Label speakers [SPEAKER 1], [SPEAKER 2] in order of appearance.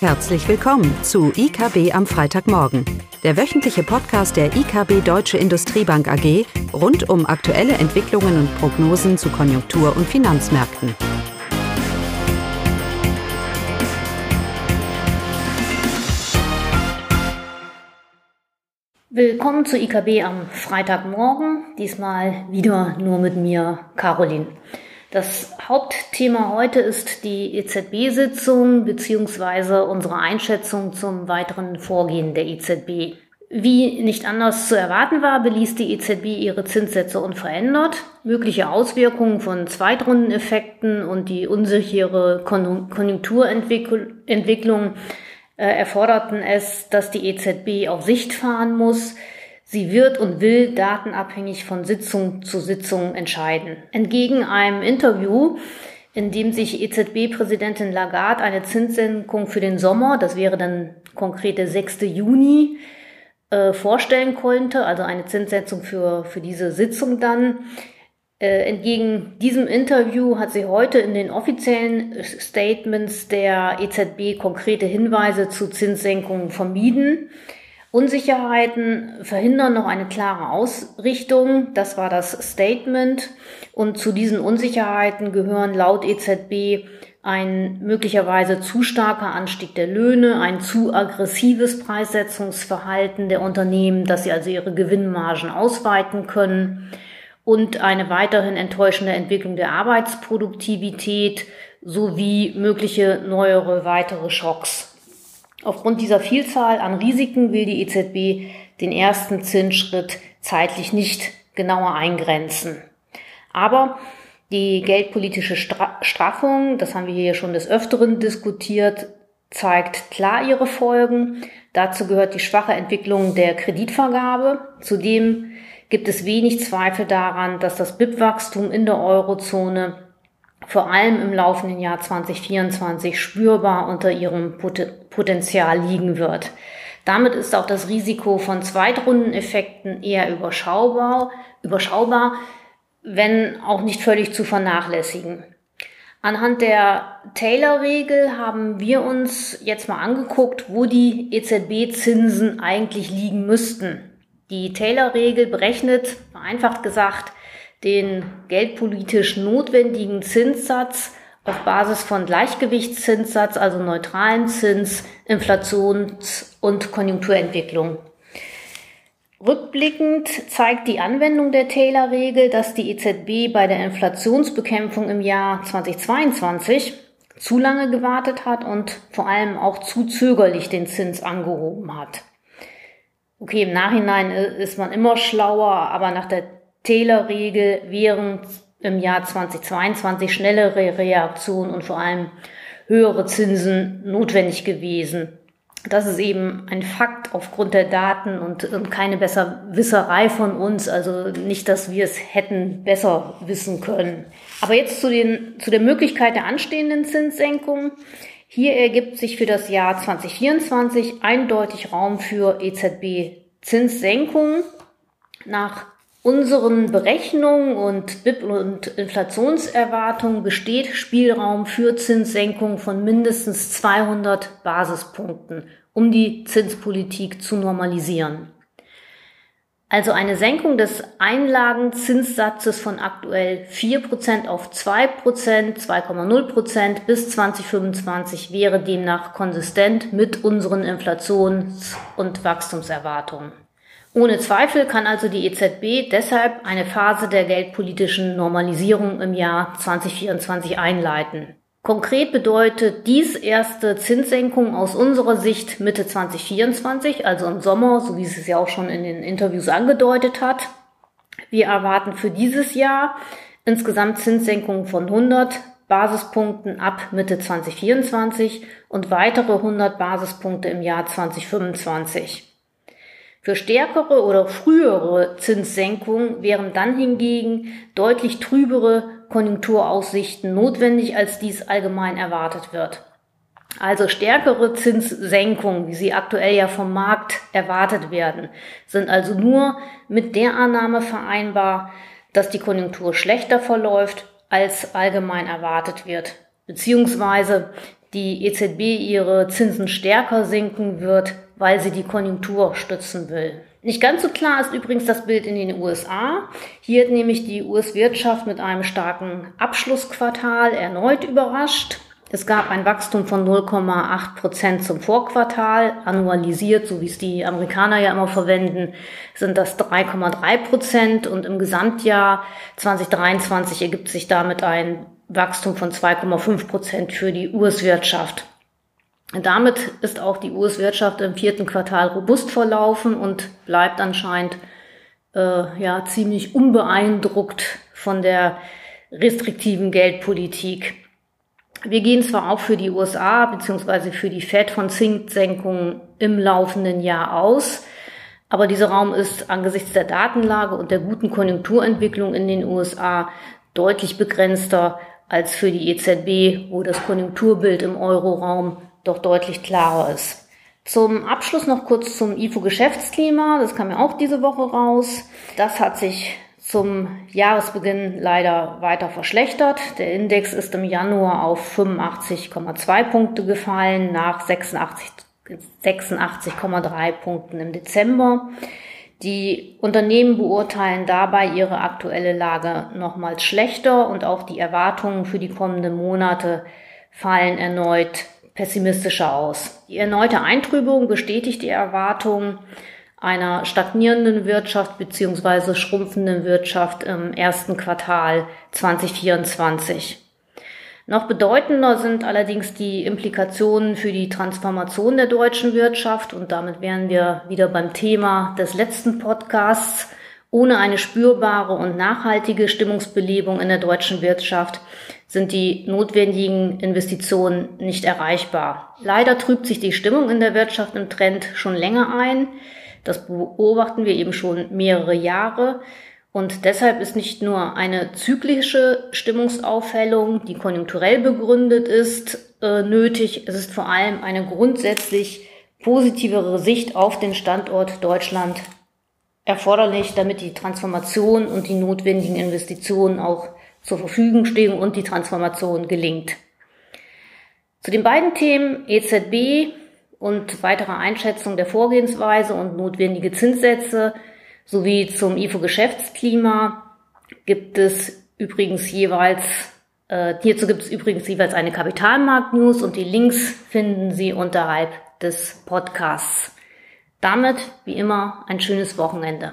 [SPEAKER 1] Herzlich willkommen zu IKB am Freitagmorgen, der wöchentliche Podcast der IKB Deutsche Industriebank AG rund um aktuelle Entwicklungen und Prognosen zu Konjunktur- und Finanzmärkten.
[SPEAKER 2] Willkommen zu IKB am Freitagmorgen, diesmal wieder nur mit mir, Caroline. Das Hauptthema heute ist die EZB-Sitzung beziehungsweise unsere Einschätzung zum weiteren Vorgehen der EZB. Wie nicht anders zu erwarten war, beließ die EZB ihre Zinssätze unverändert. Mögliche Auswirkungen von Zweitrundeneffekten und die unsichere Konjunkturentwicklung äh, erforderten es, dass die EZB auf Sicht fahren muss. Sie wird und will datenabhängig von Sitzung zu Sitzung entscheiden. Entgegen einem Interview, in dem sich EZB-Präsidentin Lagarde eine Zinssenkung für den Sommer, das wäre dann konkrete 6. Juni, äh, vorstellen konnte, also eine Zinssetzung für, für diese Sitzung dann. Äh, entgegen diesem Interview hat sie heute in den offiziellen Statements der EZB konkrete Hinweise zu Zinssenkungen vermieden. Unsicherheiten verhindern noch eine klare Ausrichtung. Das war das Statement. Und zu diesen Unsicherheiten gehören laut EZB ein möglicherweise zu starker Anstieg der Löhne, ein zu aggressives Preissetzungsverhalten der Unternehmen, dass sie also ihre Gewinnmargen ausweiten können und eine weiterhin enttäuschende Entwicklung der Arbeitsproduktivität sowie mögliche neuere weitere Schocks. Aufgrund dieser Vielzahl an Risiken will die EZB den ersten Zinsschritt zeitlich nicht genauer eingrenzen. Aber die geldpolitische Straffung, das haben wir hier schon des Öfteren diskutiert, zeigt klar ihre Folgen. Dazu gehört die schwache Entwicklung der Kreditvergabe. Zudem gibt es wenig Zweifel daran, dass das BIP-Wachstum in der Eurozone vor allem im laufenden Jahr 2024 spürbar unter ihrem Potenzial liegen wird. Damit ist auch das Risiko von Zweitrundeneffekten eher überschaubar, überschaubar, wenn auch nicht völlig zu vernachlässigen. Anhand der Taylor-Regel haben wir uns jetzt mal angeguckt, wo die EZB-Zinsen eigentlich liegen müssten. Die Taylor-Regel berechnet, vereinfacht gesagt, den geldpolitisch notwendigen Zinssatz auf Basis von Gleichgewichtszinssatz, also neutralen Zins, Inflations- und Konjunkturentwicklung. Rückblickend zeigt die Anwendung der Taylor-Regel, dass die EZB bei der Inflationsbekämpfung im Jahr 2022 zu lange gewartet hat und vor allem auch zu zögerlich den Zins angehoben hat. Okay, im Nachhinein ist man immer schlauer, aber nach der Taylor-Regel wären im Jahr 2022 schnellere Reaktionen und vor allem höhere Zinsen notwendig gewesen. Das ist eben ein Fakt aufgrund der Daten und, keine Besserwisserei von uns. Also nicht, dass wir es hätten besser wissen können. Aber jetzt zu, den, zu der Möglichkeit der anstehenden Zinssenkung. Hier ergibt sich für das Jahr 2024 eindeutig Raum für EZB-Zinssenkungen. Nach unseren Berechnungen und BIP und Inflationserwartungen besteht Spielraum für Zinssenkungen von mindestens 200 Basispunkten, um die Zinspolitik zu normalisieren. Also eine Senkung des Einlagenzinssatzes von aktuell 4% auf 2%, 2,0% bis 2025 wäre demnach konsistent mit unseren Inflations- und Wachstumserwartungen. Ohne Zweifel kann also die EZB deshalb eine Phase der geldpolitischen Normalisierung im Jahr 2024 einleiten. Konkret bedeutet dies erste Zinssenkung aus unserer Sicht Mitte 2024, also im Sommer, so wie es es ja auch schon in den Interviews angedeutet hat. Wir erwarten für dieses Jahr insgesamt Zinssenkungen von 100 Basispunkten ab Mitte 2024 und weitere 100 Basispunkte im Jahr 2025. Für stärkere oder frühere Zinssenkungen wären dann hingegen deutlich trübere Konjunkturaussichten notwendig, als dies allgemein erwartet wird. Also stärkere Zinssenkungen, wie sie aktuell ja vom Markt erwartet werden, sind also nur mit der Annahme vereinbar, dass die Konjunktur schlechter verläuft, als allgemein erwartet wird, beziehungsweise die EZB ihre Zinsen stärker sinken wird, weil sie die Konjunktur stützen will. Nicht ganz so klar ist übrigens das Bild in den USA. Hier hat nämlich die US-Wirtschaft mit einem starken Abschlussquartal erneut überrascht. Es gab ein Wachstum von 0,8 Prozent zum Vorquartal. Annualisiert, so wie es die Amerikaner ja immer verwenden, sind das 3,3 Prozent und im Gesamtjahr 2023 ergibt sich damit ein Wachstum von 2,5 Prozent für die US-Wirtschaft. Damit ist auch die US-Wirtschaft im vierten Quartal robust verlaufen und bleibt anscheinend äh, ja ziemlich unbeeindruckt von der restriktiven Geldpolitik. Wir gehen zwar auch für die USA bzw. für die Fed von Zinssenkungen im laufenden Jahr aus, aber dieser Raum ist angesichts der Datenlage und der guten Konjunkturentwicklung in den USA deutlich begrenzter als für die EZB, wo das Konjunkturbild im Euroraum doch deutlich klarer ist. Zum Abschluss noch kurz zum IFO-Geschäftsklima. Das kam ja auch diese Woche raus. Das hat sich zum Jahresbeginn leider weiter verschlechtert. Der Index ist im Januar auf 85,2 Punkte gefallen nach 86,3 86 Punkten im Dezember. Die Unternehmen beurteilen dabei ihre aktuelle Lage nochmals schlechter und auch die Erwartungen für die kommenden Monate fallen erneut pessimistischer aus. Die erneute Eintrübung bestätigt die Erwartungen einer stagnierenden Wirtschaft bzw. schrumpfenden Wirtschaft im ersten Quartal 2024. Noch bedeutender sind allerdings die Implikationen für die Transformation der deutschen Wirtschaft und damit wären wir wieder beim Thema des letzten Podcasts. Ohne eine spürbare und nachhaltige Stimmungsbelebung in der deutschen Wirtschaft sind die notwendigen Investitionen nicht erreichbar. Leider trübt sich die Stimmung in der Wirtschaft im Trend schon länger ein. Das beobachten wir eben schon mehrere Jahre. Und deshalb ist nicht nur eine zyklische Stimmungsaufhellung, die konjunkturell begründet ist, äh, nötig. Es ist vor allem eine grundsätzlich positivere Sicht auf den Standort Deutschland erforderlich, damit die Transformation und die notwendigen Investitionen auch zur Verfügung stehen und die Transformation gelingt. Zu den beiden Themen EZB und weitere Einschätzung der Vorgehensweise und notwendige Zinssätze sowie zum IFO-Geschäftsklima gibt es übrigens jeweils, äh, hierzu gibt es übrigens jeweils eine Kapitalmarkt-News und die Links finden Sie unterhalb des Podcasts. Damit, wie immer, ein schönes Wochenende.